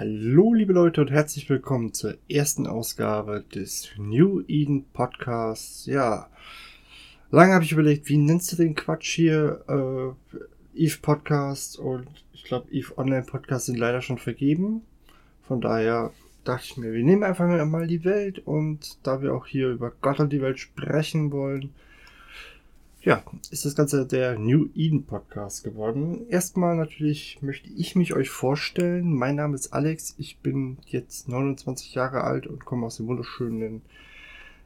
Hallo liebe Leute und herzlich willkommen zur ersten Ausgabe des New Eden Podcasts. Ja, lange habe ich überlegt, wie nennst du den Quatsch hier? Äh, Eve Podcast und ich glaube Eve Online Podcast sind leider schon vergeben. Von daher dachte ich mir, wir nehmen einfach mal die Welt und da wir auch hier über Gott und die Welt sprechen wollen, ja, ist das Ganze der New Eden Podcast geworden. Erstmal natürlich möchte ich mich euch vorstellen. Mein Name ist Alex. Ich bin jetzt 29 Jahre alt und komme aus dem wunderschönen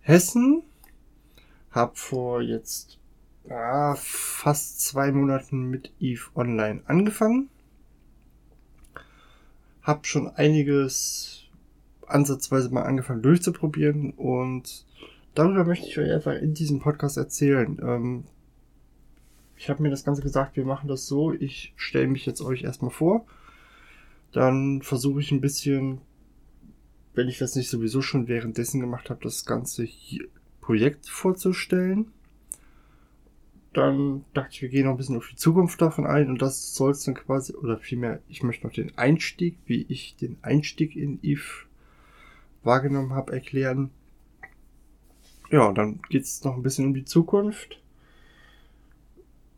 Hessen. Hab vor jetzt ah, fast zwei Monaten mit Eve Online angefangen. Hab schon einiges ansatzweise mal angefangen durchzuprobieren und darüber möchte ich euch einfach in diesem Podcast erzählen. Ähm, ich habe mir das Ganze gesagt, wir machen das so. Ich stelle mich jetzt euch erstmal vor. Dann versuche ich ein bisschen, wenn ich das nicht sowieso schon währenddessen gemacht habe, das ganze Projekt vorzustellen. Dann dachte ich, wir gehen noch ein bisschen auf die Zukunft davon ein und das soll es dann quasi, oder vielmehr, ich möchte noch den Einstieg, wie ich den Einstieg in Eve wahrgenommen habe, erklären. Ja, dann geht es noch ein bisschen um die Zukunft.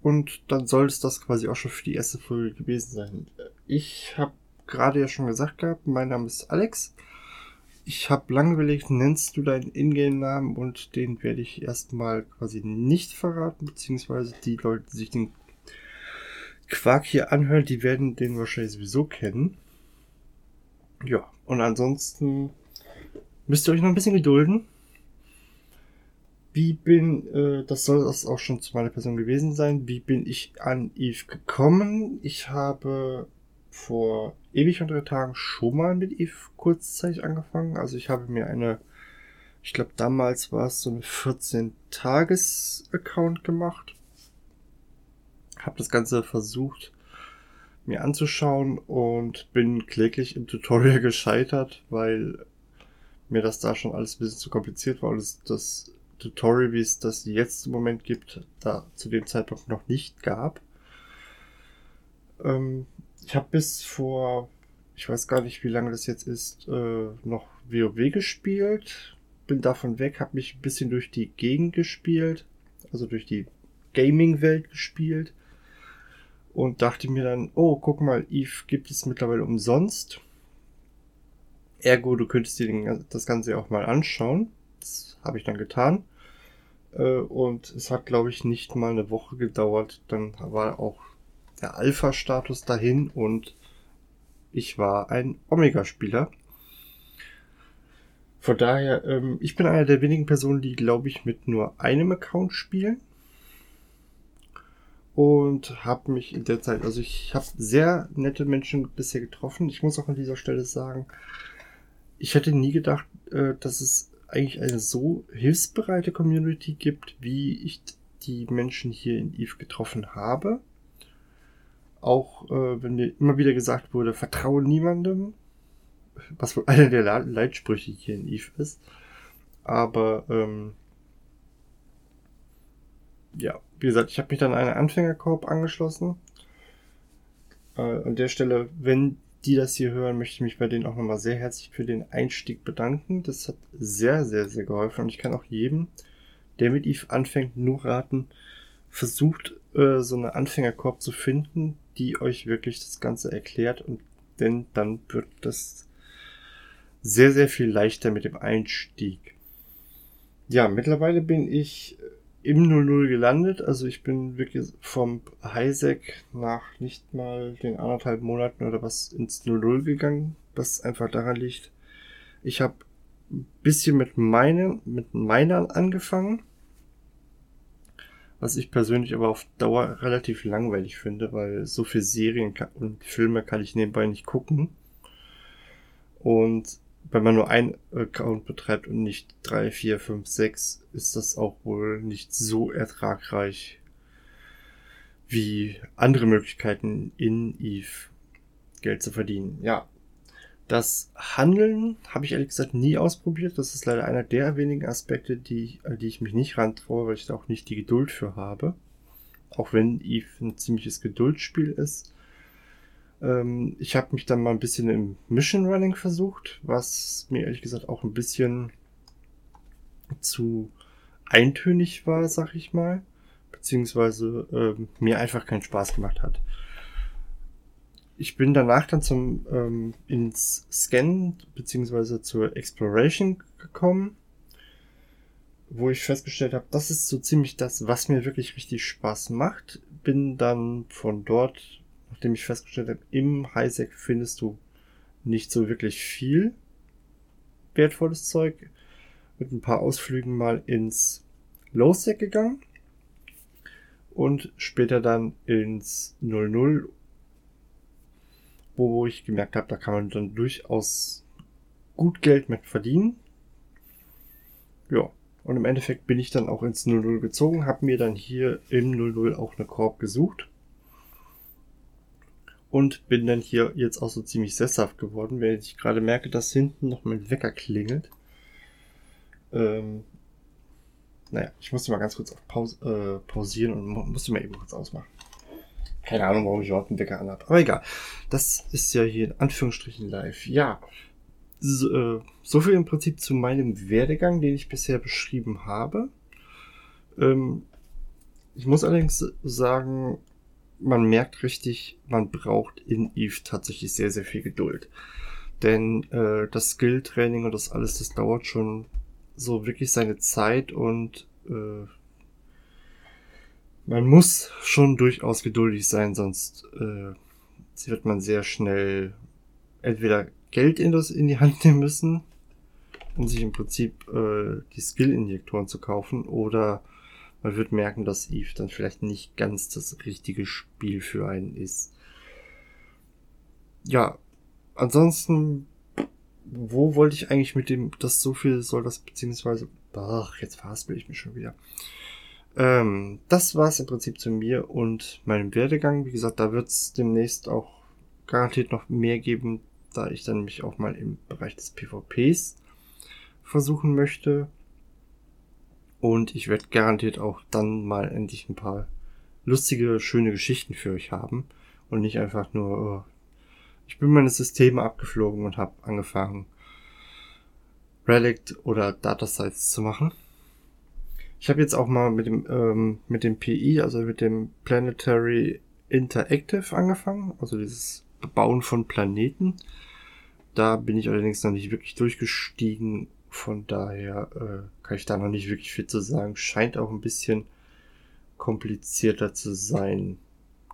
Und dann soll es das quasi auch schon für die erste Folge gewesen sein. Ich habe gerade ja schon gesagt gehabt, mein Name ist Alex. Ich habe lange überlegt, nennst du deinen Ingame-Namen und den werde ich erstmal quasi nicht verraten, beziehungsweise die Leute, die sich den Quark hier anhören, die werden den wahrscheinlich sowieso kennen. Ja, und ansonsten müsst ihr euch noch ein bisschen gedulden. Wie bin, äh, das soll das auch schon zu meiner Person gewesen sein, wie bin ich an Eve gekommen? Ich habe vor ewig und drei Tagen schon mal mit Eve kurzzeitig angefangen. Also ich habe mir eine, ich glaube damals war es so eine 14-Tages-Account gemacht. Habe das Ganze versucht mir anzuschauen und bin kläglich im Tutorial gescheitert, weil mir das da schon alles ein bisschen zu kompliziert war und das, das Tutorial, wie es das jetzt im Moment gibt, da zu dem Zeitpunkt noch nicht gab. Ähm, ich habe bis vor, ich weiß gar nicht, wie lange das jetzt ist, äh, noch WoW gespielt. Bin davon weg, habe mich ein bisschen durch die Gegend gespielt, also durch die Gaming-Welt gespielt. Und dachte mir dann, oh, guck mal, Eve gibt es mittlerweile umsonst. Ergo, du könntest dir das Ganze auch mal anschauen. Das habe ich dann getan. Äh, und es hat, glaube ich, nicht mal eine Woche gedauert. Dann war auch der Alpha-Status dahin und ich war ein Omega-Spieler. Von daher, ähm, ich bin einer der wenigen Personen, die, glaube ich, mit nur einem Account spielen. Und habe mich in der Zeit, also ich habe sehr nette Menschen bisher getroffen. Ich muss auch an dieser Stelle sagen, ich hätte nie gedacht, äh, dass es eigentlich eine so hilfsbereite Community gibt, wie ich die Menschen hier in Eve getroffen habe. Auch äh, wenn mir immer wieder gesagt wurde, vertraue niemandem, was wohl einer der Leitsprüche hier in Eve ist. Aber ähm, ja, wie gesagt, ich habe mich dann einer Anfängerkorb angeschlossen. Äh, an der Stelle, wenn die das hier hören, möchte ich mich bei denen auch nochmal sehr herzlich für den Einstieg bedanken. Das hat sehr, sehr, sehr geholfen und ich kann auch jedem, der mit Eve anfängt, nur raten, versucht, äh, so eine Anfängerkorb zu finden, die euch wirklich das Ganze erklärt und denn dann wird das sehr, sehr viel leichter mit dem Einstieg. Ja, mittlerweile bin ich im 0-0 gelandet. Also ich bin wirklich vom Highsec nach nicht mal den anderthalb Monaten oder was ins 0-0 gegangen, was einfach daran liegt. Ich habe ein bisschen mit meinen, mit meiner angefangen. Was ich persönlich aber auf Dauer relativ langweilig finde, weil so viel Serien und Filme kann ich nebenbei nicht gucken. Und wenn man nur ein Account betreibt und nicht drei, vier, fünf, sechs, ist das auch wohl nicht so ertragreich wie andere Möglichkeiten in Eve Geld zu verdienen. Ja, das Handeln habe ich ehrlich gesagt nie ausprobiert. Das ist leider einer der wenigen Aspekte, die, die ich mich nicht rantraue, weil ich da auch nicht die Geduld für habe. Auch wenn Eve ein ziemliches Geduldsspiel ist. Ähm, ich habe mich dann mal ein bisschen im Mission Running versucht, was mir ehrlich gesagt auch ein bisschen zu eintönig war, sag ich mal. Beziehungsweise ähm, mir einfach keinen Spaß gemacht hat. Ich bin danach dann zum ähm, ins Scan beziehungsweise zur Exploration gekommen, wo ich festgestellt habe, das ist so ziemlich das, was mir wirklich richtig Spaß macht. Bin dann von dort, nachdem ich festgestellt habe, im Highsec findest du nicht so wirklich viel wertvolles Zeug, mit ein paar Ausflügen mal ins Lowsec gegangen und später dann ins 00 wo ich gemerkt habe, da kann man dann durchaus gut Geld mit verdienen. Ja, und im Endeffekt bin ich dann auch ins 00 gezogen, habe mir dann hier im 00 auch eine Korb gesucht. Und bin dann hier jetzt auch so ziemlich sesshaft geworden, wenn ich gerade merke, dass hinten noch mein Wecker klingelt. Ähm, naja, ich musste mal ganz kurz auf Pause, äh, pausieren und musste mal eben kurz ausmachen. Keine Ahnung, warum ich überhaupt einen Wecker anhabe. Aber egal. Das ist ja hier in Anführungsstrichen live. Ja. So, äh, so viel im Prinzip zu meinem Werdegang, den ich bisher beschrieben habe. Ähm, ich muss allerdings sagen, man merkt richtig, man braucht in Eve tatsächlich sehr, sehr viel Geduld. Denn äh, das Skill-Training und das alles, das dauert schon so wirklich seine Zeit und äh, man muss schon durchaus geduldig sein, sonst äh, wird man sehr schnell entweder Geld in, das, in die Hand nehmen müssen, um sich im Prinzip äh, die Skill-Injektoren zu kaufen, oder man wird merken, dass Eve dann vielleicht nicht ganz das richtige Spiel für einen ist. Ja, ansonsten, wo wollte ich eigentlich mit dem, das so viel soll das, beziehungsweise, ach, jetzt verhaspel ich mich schon wieder. Ähm, das war es im Prinzip zu mir und meinem Werdegang. Wie gesagt, da wird es demnächst auch garantiert noch mehr geben, da ich dann mich auch mal im Bereich des PvPs versuchen möchte. Und ich werde garantiert auch dann mal endlich ein paar lustige, schöne Geschichten für euch haben. Und nicht einfach nur, oh, ich bin meine Systeme abgeflogen und habe angefangen, Relict oder Data Sites zu machen. Ich habe jetzt auch mal mit dem, ähm, mit dem PI, also mit dem Planetary Interactive angefangen, also dieses Bauen von Planeten. Da bin ich allerdings noch nicht wirklich durchgestiegen, von daher äh, kann ich da noch nicht wirklich viel zu sagen. Scheint auch ein bisschen komplizierter zu sein.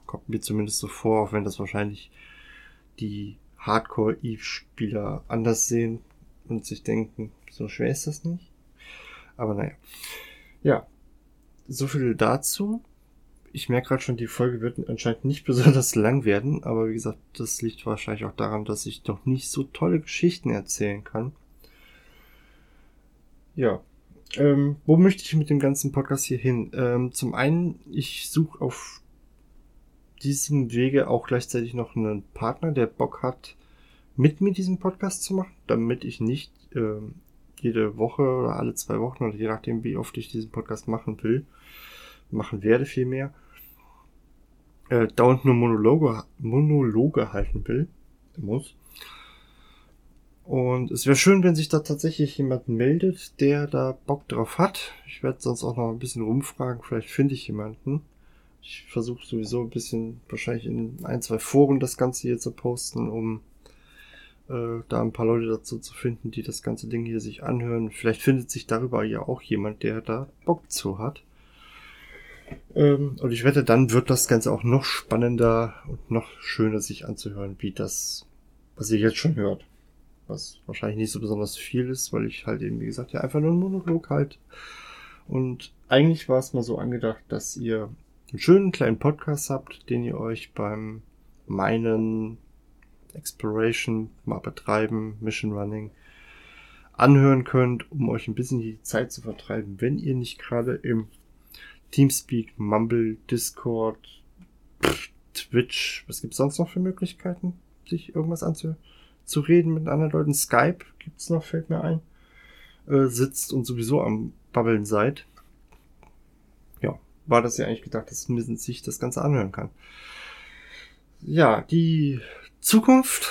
Kommt mir zumindest so vor, auch wenn das wahrscheinlich die Hardcore-Eve-Spieler anders sehen und sich denken, so schwer ist das nicht. Aber naja. Ja, so viel dazu. Ich merke gerade schon, die Folge wird anscheinend nicht besonders lang werden, aber wie gesagt, das liegt wahrscheinlich auch daran, dass ich noch nicht so tolle Geschichten erzählen kann. Ja, ähm, wo möchte ich mit dem ganzen Podcast hier hin? Ähm, zum einen, ich suche auf diesem Wege auch gleichzeitig noch einen Partner, der Bock hat, mit mir diesen Podcast zu machen, damit ich nicht ähm, jede Woche oder alle zwei Wochen oder je nachdem, wie oft ich diesen Podcast machen will, machen werde vielmehr, äh, dauernd nur Monologe, Monologe halten will, muss. Und es wäre schön, wenn sich da tatsächlich jemand meldet, der da Bock drauf hat. Ich werde sonst auch noch ein bisschen rumfragen, vielleicht finde ich jemanden. Ich versuche sowieso ein bisschen wahrscheinlich in ein, zwei Foren das Ganze hier zu posten, um äh, da ein paar Leute dazu zu finden, die das ganze Ding hier sich anhören. Vielleicht findet sich darüber ja auch jemand, der da Bock zu hat. Ähm, und ich wette, dann wird das Ganze auch noch spannender und noch schöner sich anzuhören, wie das, was ihr jetzt schon hört. Was wahrscheinlich nicht so besonders viel ist, weil ich halt eben, wie gesagt, ja einfach nur einen Monolog halt. Und eigentlich war es mal so angedacht, dass ihr einen schönen kleinen Podcast habt, den ihr euch beim meinen Exploration mal betreiben, Mission Running, anhören könnt, um euch ein bisschen die Zeit zu vertreiben, wenn ihr nicht gerade im Teamspeak, Mumble, Discord, Twitch, was gibt's sonst noch für Möglichkeiten, sich irgendwas anzureden mit anderen Leuten? Skype gibt's noch, fällt mir ein. Äh, sitzt und sowieso am Babbeln seid. Ja, war das ja eigentlich gedacht, dass man sich das Ganze anhören kann. ja, die Zukunft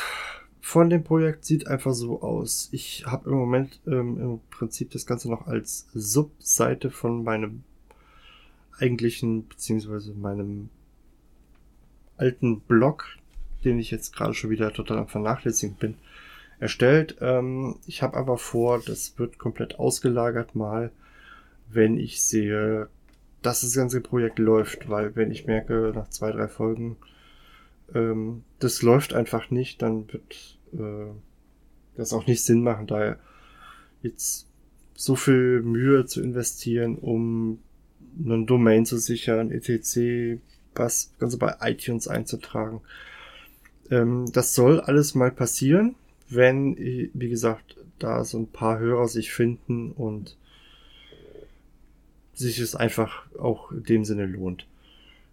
von dem Projekt sieht einfach so aus. Ich habe im Moment ähm, im Prinzip das Ganze noch als Subseite von meinem eigentlichen, beziehungsweise meinem alten Blog, den ich jetzt gerade schon wieder total am Vernachlässigen bin, erstellt. Ähm, ich habe aber vor, das wird komplett ausgelagert mal, wenn ich sehe, dass das ganze Projekt läuft, weil wenn ich merke, nach zwei, drei Folgen, ähm, das läuft einfach nicht, dann wird äh, das auch nicht Sinn machen, da jetzt so viel Mühe zu investieren, um einen Domain zu sichern, etc., was Ganze bei iTunes einzutragen. Ähm, das soll alles mal passieren, wenn, wie gesagt, da so ein paar Hörer sich finden und sich es einfach auch in dem Sinne lohnt.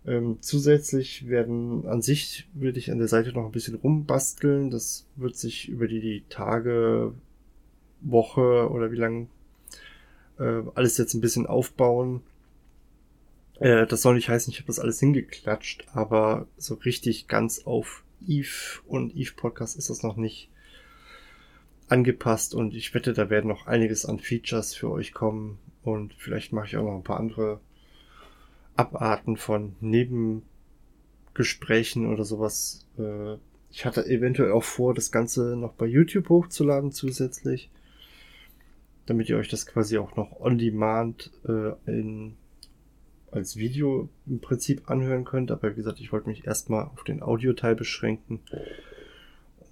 Ähm, zusätzlich werden an sich würde ich an der Seite noch ein bisschen rumbasteln. Das wird sich über die, die Tage, Woche oder wie lang äh, alles jetzt ein bisschen aufbauen. Äh, das soll nicht heißen, ich habe das alles hingeklatscht, aber so richtig ganz auf Eve und Eve Podcast ist das noch nicht angepasst und ich wette, da werden noch einiges an Features für euch kommen und vielleicht mache ich auch noch ein paar andere Abarten von Nebengesprächen oder sowas. Äh, ich hatte eventuell auch vor, das Ganze noch bei YouTube hochzuladen zusätzlich, damit ihr euch das quasi auch noch on demand äh, in, als Video im Prinzip anhören könnt. Aber wie gesagt, ich wollte mich erstmal auf den Audioteil beschränken.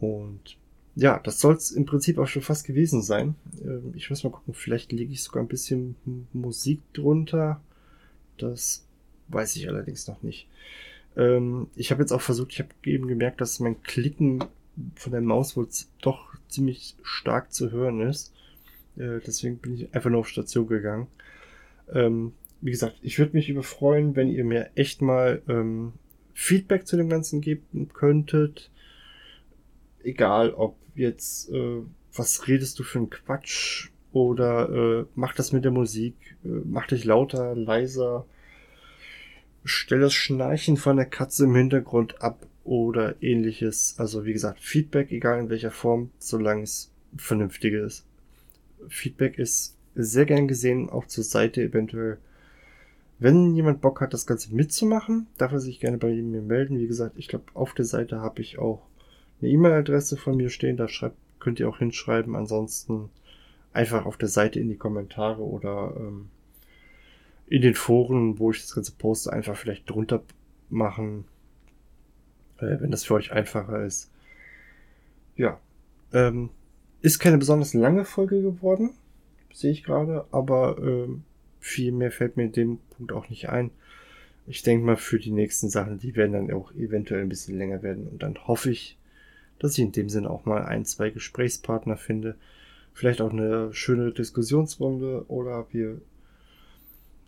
Und ja, das soll es im Prinzip auch schon fast gewesen sein. Ähm, ich muss mal gucken, vielleicht lege ich sogar ein bisschen Musik drunter. Das weiß ich allerdings noch nicht. Ähm, ich habe jetzt auch versucht, ich habe eben gemerkt, dass mein Klicken von der Maus wohl doch ziemlich stark zu hören ist. Äh, deswegen bin ich einfach nur auf Station gegangen. Wie gesagt, ich würde mich überfreuen, wenn ihr mir echt mal ähm, Feedback zu dem Ganzen geben könntet. Egal, ob jetzt, äh, was redest du für ein Quatsch oder äh, mach das mit der Musik, äh, mach dich lauter, leiser, stell das Schnarchen von der Katze im Hintergrund ab oder ähnliches. Also wie gesagt, Feedback, egal in welcher Form, solange es vernünftig ist. Feedback ist sehr gern gesehen, auch zur Seite eventuell. Wenn jemand Bock hat, das Ganze mitzumachen, darf er sich gerne bei mir melden. Wie gesagt, ich glaube, auf der Seite habe ich auch eine E-Mail-Adresse von mir stehen. Da schreibt, könnt ihr auch hinschreiben. Ansonsten einfach auf der Seite in die Kommentare oder ähm, in den Foren, wo ich das ganze poste, einfach vielleicht drunter machen, äh, wenn das für euch einfacher ist. Ja, ähm, ist keine besonders lange Folge geworden, sehe ich gerade, aber ähm, viel mehr fällt mir in dem Punkt auch nicht ein. Ich denke mal, für die nächsten Sachen, die werden dann auch eventuell ein bisschen länger werden. Und dann hoffe ich, dass ich in dem Sinne auch mal ein, zwei Gesprächspartner finde. Vielleicht auch eine schöne Diskussionsrunde oder wir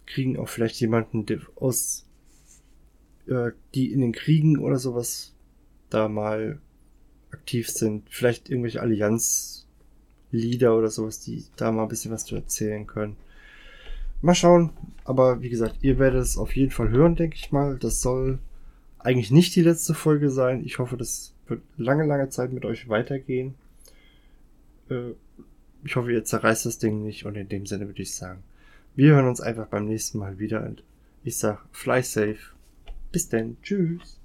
kriegen auch vielleicht jemanden aus, äh, die in den Kriegen oder sowas da mal aktiv sind. Vielleicht irgendwelche Allianz-Leader oder sowas, die da mal ein bisschen was zu erzählen können. Mal schauen. Aber wie gesagt, ihr werdet es auf jeden Fall hören, denke ich mal. Das soll eigentlich nicht die letzte Folge sein. Ich hoffe, das wird lange, lange Zeit mit euch weitergehen. Äh, ich hoffe, ihr zerreißt das Ding nicht und in dem Sinne würde ich sagen, wir hören uns einfach beim nächsten Mal wieder und ich sag, fly safe. Bis denn. Tschüss.